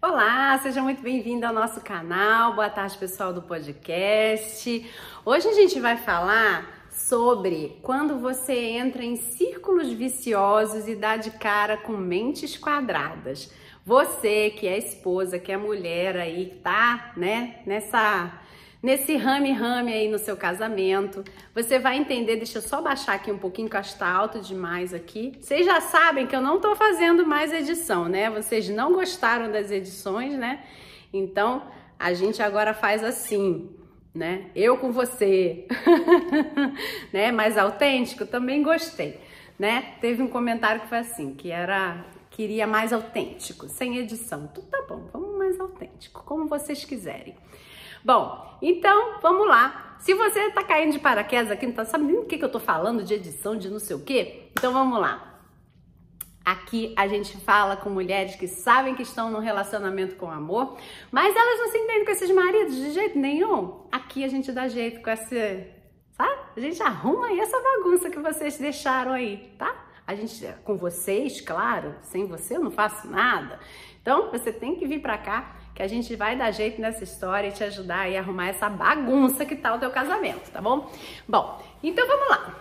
Olá, seja muito bem-vindo ao nosso canal. Boa tarde, pessoal do podcast. Hoje a gente vai falar sobre quando você entra em círculos viciosos e dá de cara com mentes quadradas. Você que é esposa, que é mulher aí, tá, né, nessa nesse rame-rame aí no seu casamento. Você vai entender, deixa eu só baixar aqui um pouquinho, que acho que tá alto demais aqui. Vocês já sabem que eu não tô fazendo mais edição, né? Vocês não gostaram das edições, né? Então, a gente agora faz assim, né? Eu com você, né? Mais autêntico, também gostei, né? Teve um comentário que foi assim, que era queria mais autêntico, sem edição. Tudo tá bom, vamos mais autêntico, como vocês quiserem. Bom, então vamos lá. Se você tá caindo de paraquedas aqui, não tá sabendo o que, que eu tô falando de edição, de não sei o quê, então vamos lá. Aqui a gente fala com mulheres que sabem que estão num relacionamento com amor, mas elas não se entendem com esses maridos de jeito nenhum. Aqui a gente dá jeito com esse, sabe? A gente arruma aí essa bagunça que vocês deixaram aí, tá? A gente, com vocês, claro, sem você eu não faço nada. Então você tem que vir para cá que a gente vai dar jeito nessa história e te ajudar a arrumar essa bagunça que tá o teu casamento, tá bom? Bom, então vamos lá.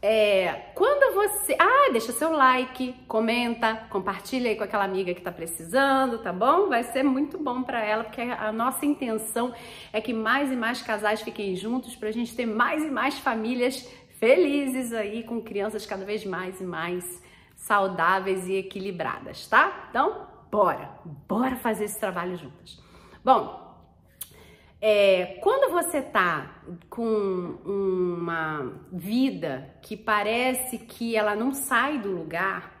É, quando você. Ah, deixa seu like, comenta, compartilha aí com aquela amiga que tá precisando, tá bom? Vai ser muito bom para ela, porque a nossa intenção é que mais e mais casais fiquem juntos, pra gente ter mais e mais famílias felizes aí, com crianças cada vez mais e mais saudáveis e equilibradas, tá? Então, bora, bora fazer esse trabalho juntas. Bom, é, quando você tá com uma vida que parece que ela não sai do lugar,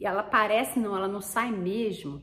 ela parece não, ela não sai mesmo,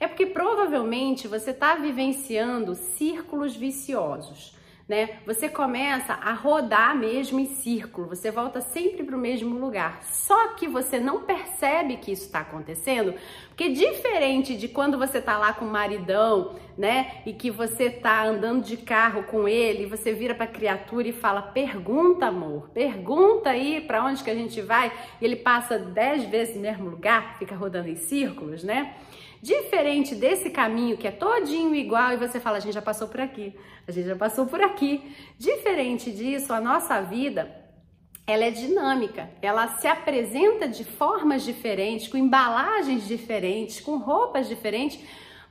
é porque provavelmente você está vivenciando círculos viciosos né? Você começa a rodar mesmo em círculo, você volta sempre para o mesmo lugar. Só que você não percebe que isso está acontecendo, porque diferente de quando você tá lá com o maridão, né? E que você tá andando de carro com ele, você vira para a criatura e fala: "Pergunta, amor, pergunta aí para onde que a gente vai". E ele passa dez vezes no mesmo lugar, fica rodando em círculos, né? Diferente desse caminho que é todinho igual e você fala, a gente já passou por aqui, a gente já passou por aqui. Diferente disso, a nossa vida ela é dinâmica, ela se apresenta de formas diferentes, com embalagens diferentes, com roupas diferentes,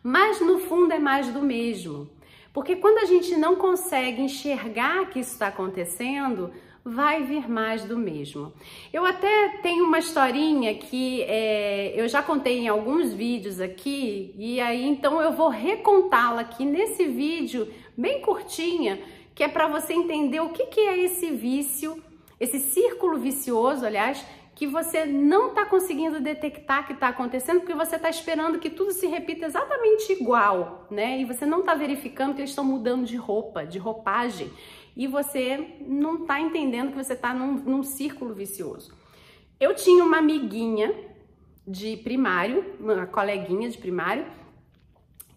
mas no fundo é mais do mesmo. Porque quando a gente não consegue enxergar que isso está acontecendo, vai vir mais do mesmo. Eu até tenho uma historinha que é, eu já contei em alguns vídeos aqui, e aí então eu vou recontá-la aqui nesse vídeo, bem curtinha, que é para você entender o que, que é esse vício, esse círculo vicioso, aliás, que você não está conseguindo detectar que está acontecendo porque você está esperando que tudo se repita exatamente igual, né? E você não está verificando que eles estão mudando de roupa, de roupagem e você não está entendendo que você está num, num círculo vicioso. Eu tinha uma amiguinha de primário, uma coleguinha de primário,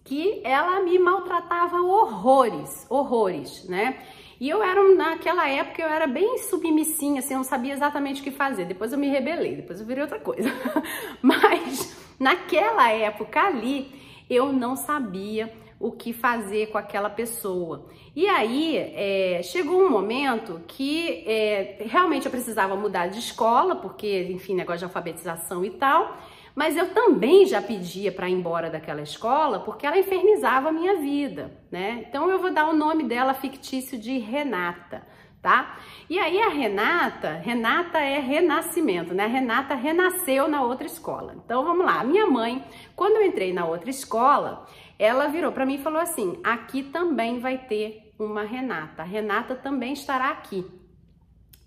que ela me maltratava horrores, horrores, né? E eu era, naquela época, eu era bem submissinha, assim, eu não sabia exatamente o que fazer. Depois eu me rebelei, depois eu virei outra coisa. Mas naquela época ali, eu não sabia o que fazer com aquela pessoa. E aí é, chegou um momento que é, realmente eu precisava mudar de escola, porque, enfim, negócio de alfabetização e tal. Mas eu também já pedia para ir embora daquela escola porque ela infernizava a minha vida, né? Então eu vou dar o nome dela fictício de Renata, tá? E aí a Renata, Renata é renascimento, né? A Renata renasceu na outra escola. Então vamos lá. A minha mãe, quando eu entrei na outra escola, ela virou para mim e falou assim: aqui também vai ter uma Renata. A Renata também estará aqui.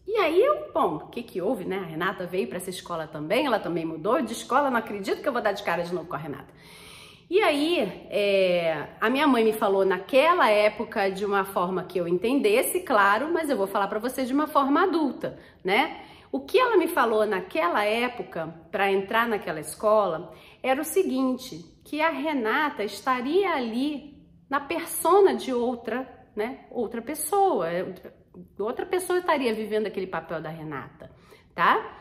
E aí eu, bom, o que que houve, né? A Renata veio para essa escola também, ela também mudou de escola, não acredito que eu vou dar de cara de novo com a Renata. E aí, é, a minha mãe me falou naquela época de uma forma que eu entendesse, claro, mas eu vou falar para você de uma forma adulta, né? O que ela me falou naquela época para entrar naquela escola era o seguinte: que a Renata estaria ali na persona de outra, né? Outra pessoa, outra pessoa estaria vivendo aquele papel da Renata, tá?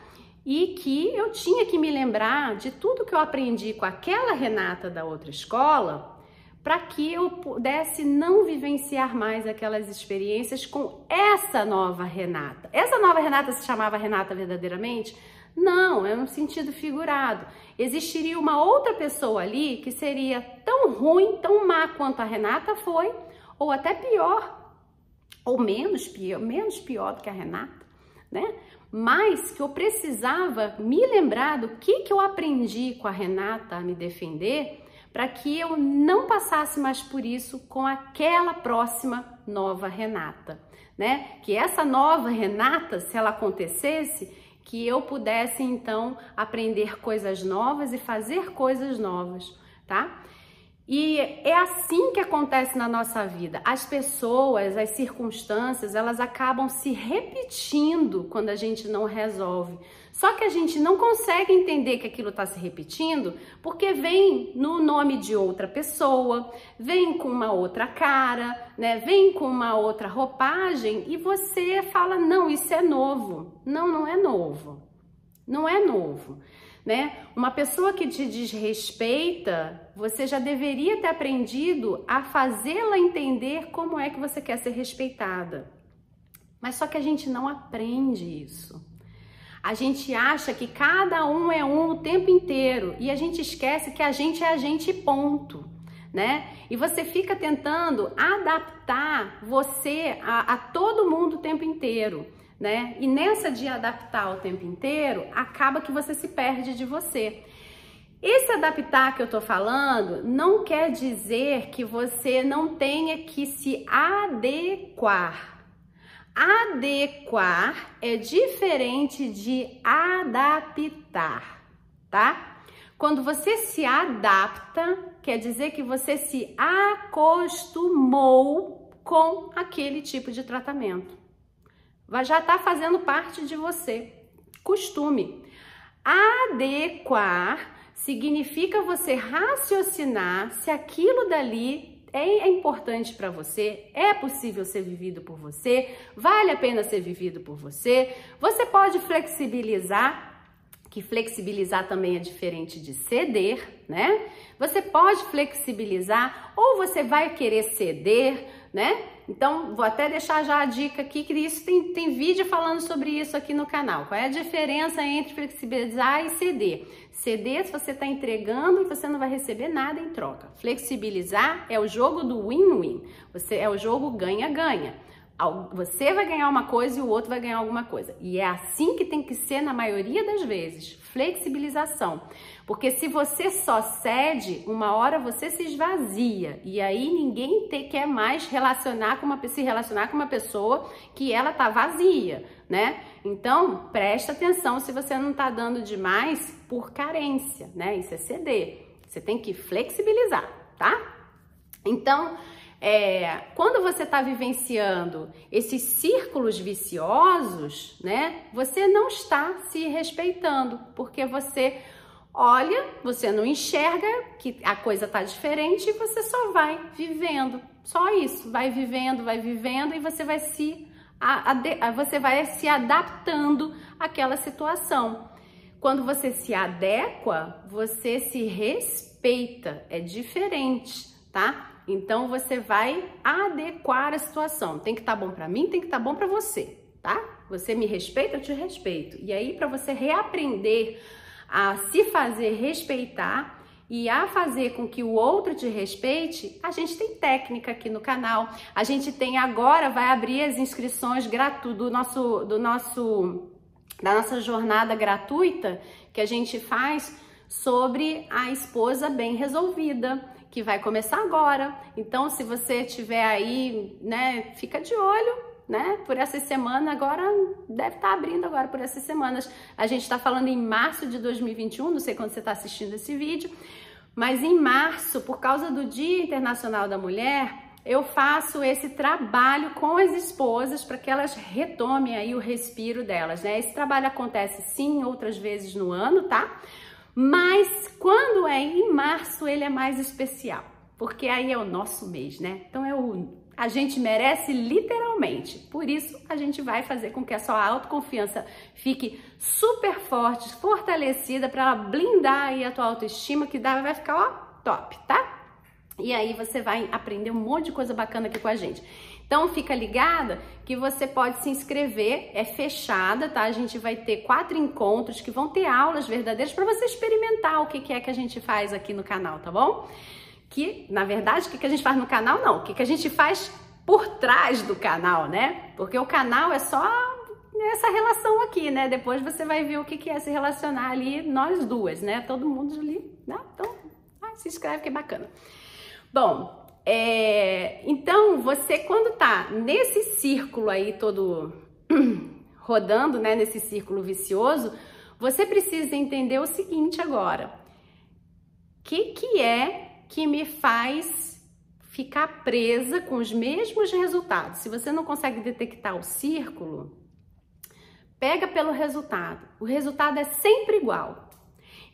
E que eu tinha que me lembrar de tudo que eu aprendi com aquela Renata da outra escola para que eu pudesse não vivenciar mais aquelas experiências com essa nova Renata. Essa nova Renata se chamava Renata verdadeiramente? Não, é um sentido figurado. Existiria uma outra pessoa ali que seria tão ruim, tão má quanto a Renata foi, ou até pior, ou menos pior, menos pior do que a Renata, né? Mas que eu precisava me lembrar do que, que eu aprendi com a Renata a me defender para que eu não passasse mais por isso com aquela próxima nova Renata, né? Que essa nova Renata, se ela acontecesse, que eu pudesse então aprender coisas novas e fazer coisas novas, tá? E é assim que acontece na nossa vida. As pessoas, as circunstâncias, elas acabam se repetindo quando a gente não resolve. Só que a gente não consegue entender que aquilo está se repetindo porque vem no nome de outra pessoa, vem com uma outra cara, né? Vem com uma outra roupagem e você fala: não, isso é novo. Não, não é novo. Não é novo né? Uma pessoa que te desrespeita, você já deveria ter aprendido a fazê-la entender como é que você quer ser respeitada. Mas só que a gente não aprende isso. A gente acha que cada um é um o tempo inteiro e a gente esquece que a gente é a gente ponto, né? E você fica tentando adaptar você a, a todo mundo o tempo inteiro né? E nessa de adaptar o tempo inteiro, acaba que você se perde de você. Esse adaptar que eu tô falando não quer dizer que você não tenha que se adequar. Adequar é diferente de adaptar, tá? Quando você se adapta, quer dizer que você se acostumou com aquele tipo de tratamento já está fazendo parte de você. Costume. Adequar significa você raciocinar se aquilo dali é, importante para você, é possível ser vivido por você, vale a pena ser vivido por você. Você pode flexibilizar que flexibilizar também é diferente de ceder, né? Você pode flexibilizar ou você vai querer ceder, né? Então, vou até deixar já a dica aqui, que isso tem, tem vídeo falando sobre isso aqui no canal. Qual é a diferença entre flexibilizar e ceder? Ceder se você está entregando e você não vai receber nada em troca. Flexibilizar é o jogo do win-win. Você é o jogo ganha-ganha. Você vai ganhar uma coisa e o outro vai ganhar alguma coisa. E é assim que tem que ser na maioria das vezes. Flexibilização. Porque se você só cede, uma hora você se esvazia. E aí ninguém te, quer mais relacionar com uma, se relacionar com uma pessoa que ela tá vazia, né? Então, presta atenção se você não tá dando demais por carência, né? Isso é ceder. Você tem que flexibilizar, tá? Então, é, quando você está vivenciando esses círculos viciosos, né, você não está se respeitando, porque você olha, você não enxerga que a coisa está diferente e você só vai vivendo, só isso, vai vivendo, vai vivendo e você vai se a, a, você vai se adaptando àquela situação. Quando você se adequa, você se respeita, é diferente, tá? Então você vai adequar a situação. Tem que estar tá bom para mim, tem que estar tá bom para você, tá? Você me respeita, eu te respeito. E aí para você reaprender a se fazer respeitar e a fazer com que o outro te respeite, a gente tem técnica aqui no canal. A gente tem agora vai abrir as inscrições gratuitas do nosso do nosso da nossa jornada gratuita que a gente faz sobre a esposa bem resolvida que vai começar agora. Então, se você tiver aí, né, fica de olho, né, por essa semana, agora deve estar tá abrindo agora por essas semanas. A gente está falando em março de 2021, não sei quando você está assistindo esse vídeo, mas em março, por causa do Dia Internacional da Mulher, eu faço esse trabalho com as esposas para que elas retomem aí o respiro delas, né? Esse trabalho acontece sim outras vezes no ano, tá? Mas quando é em março, ele é mais especial, porque aí é o nosso mês, né? Então é o a gente merece literalmente. Por isso, a gente vai fazer com que a sua autoconfiança fique super forte, fortalecida para blindar aí a tua autoestima, que vai ficar ó, top, tá? E aí você vai aprender um monte de coisa bacana aqui com a gente. Então fica ligada que você pode se inscrever, é fechada, tá? A gente vai ter quatro encontros que vão ter aulas verdadeiras para você experimentar o que, é que a gente faz aqui no canal, tá bom? Que, na verdade, o que, a gente faz no canal, não. O que, que a gente faz por trás do canal, né? Porque o canal é só essa relação aqui, né? Depois você vai ver o que, que é se relacionar ali, nós duas, né? Todo mundo ali, né? Então, ah, se inscreve que é bacana. Bom, é, então você quando tá nesse círculo aí todo rodando, né, nesse círculo vicioso, você precisa entender o seguinte agora: o que que é que me faz ficar presa com os mesmos resultados? Se você não consegue detectar o círculo, pega pelo resultado. O resultado é sempre igual.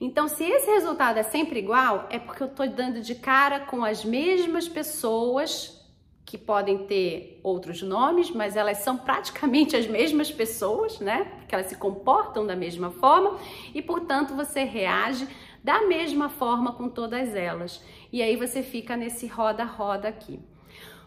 Então, se esse resultado é sempre igual, é porque eu estou dando de cara com as mesmas pessoas que podem ter outros nomes, mas elas são praticamente as mesmas pessoas, né? Porque elas se comportam da mesma forma e, portanto, você reage da mesma forma com todas elas. E aí você fica nesse roda-roda aqui.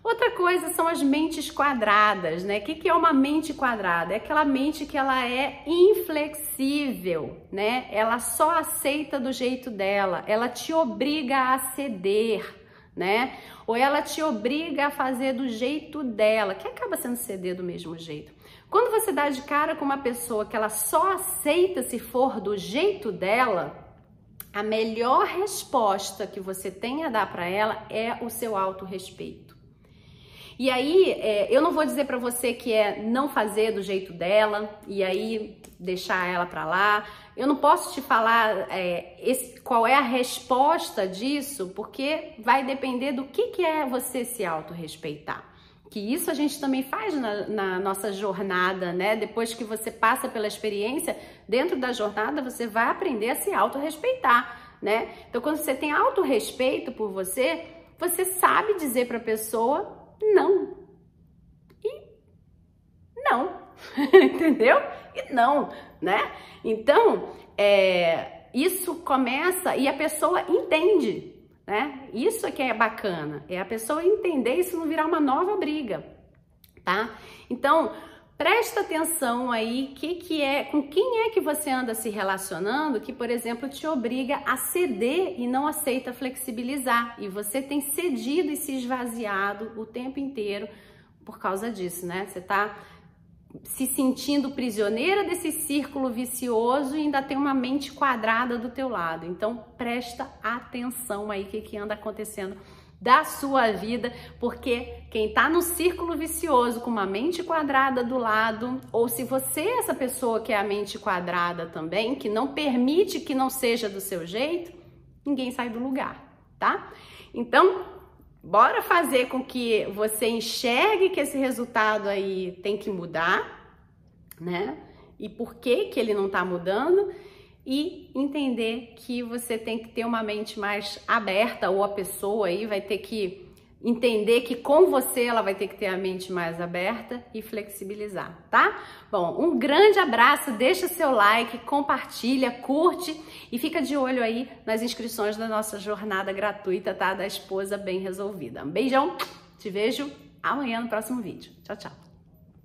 Outra coisa são as mentes quadradas, né? O que, é uma mente quadrada? É aquela mente que ela é inflexível, né? Ela só aceita do jeito dela, ela te obriga a ceder, né? Ou ela te obriga a fazer do jeito dela, que acaba sendo ceder do mesmo jeito. Quando você dá de cara com uma pessoa que ela só aceita se for do jeito dela, a melhor resposta que você tem a dar para ela é o seu autorrespeito. E aí, é, eu não vou dizer para você que é não fazer do jeito dela e aí deixar ela para lá. Eu não posso te falar é, esse, qual é a resposta disso, porque vai depender do que, que é você se autorrespeitar. Que isso a gente também faz na, na nossa jornada, né? Depois que você passa pela experiência, dentro da jornada você vai aprender a se autorrespeitar, né? Então, quando você tem autorrespeito por você, você sabe dizer para a pessoa não. E não. Entendeu? E não, né? Então, é, isso começa e a pessoa entende, né? Isso é que é bacana, é a pessoa entender isso não virar uma nova briga, tá? Então, Presta atenção aí que, que é, com quem é que você anda se relacionando que, por exemplo, te obriga a ceder e não aceita flexibilizar. E você tem cedido e se esvaziado o tempo inteiro por causa disso, né? Você tá se sentindo prisioneira desse círculo vicioso e ainda tem uma mente quadrada do teu lado. Então, presta atenção aí que que anda acontecendo da sua vida, porque quem está no círculo vicioso com uma mente quadrada do lado, ou se você é essa pessoa que é a mente quadrada também, que não permite que não seja do seu jeito, ninguém sai do lugar, tá? Então, bora fazer com que você enxergue que esse resultado aí tem que mudar, né? E por que que ele não está mudando? E entender que você tem que ter uma mente mais aberta ou a pessoa aí vai ter que entender que com você ela vai ter que ter a mente mais aberta e flexibilizar, tá? Bom, um grande abraço, deixa seu like, compartilha, curte e fica de olho aí nas inscrições da nossa jornada gratuita, tá? Da esposa bem resolvida. Um beijão, te vejo amanhã no próximo vídeo. Tchau, tchau.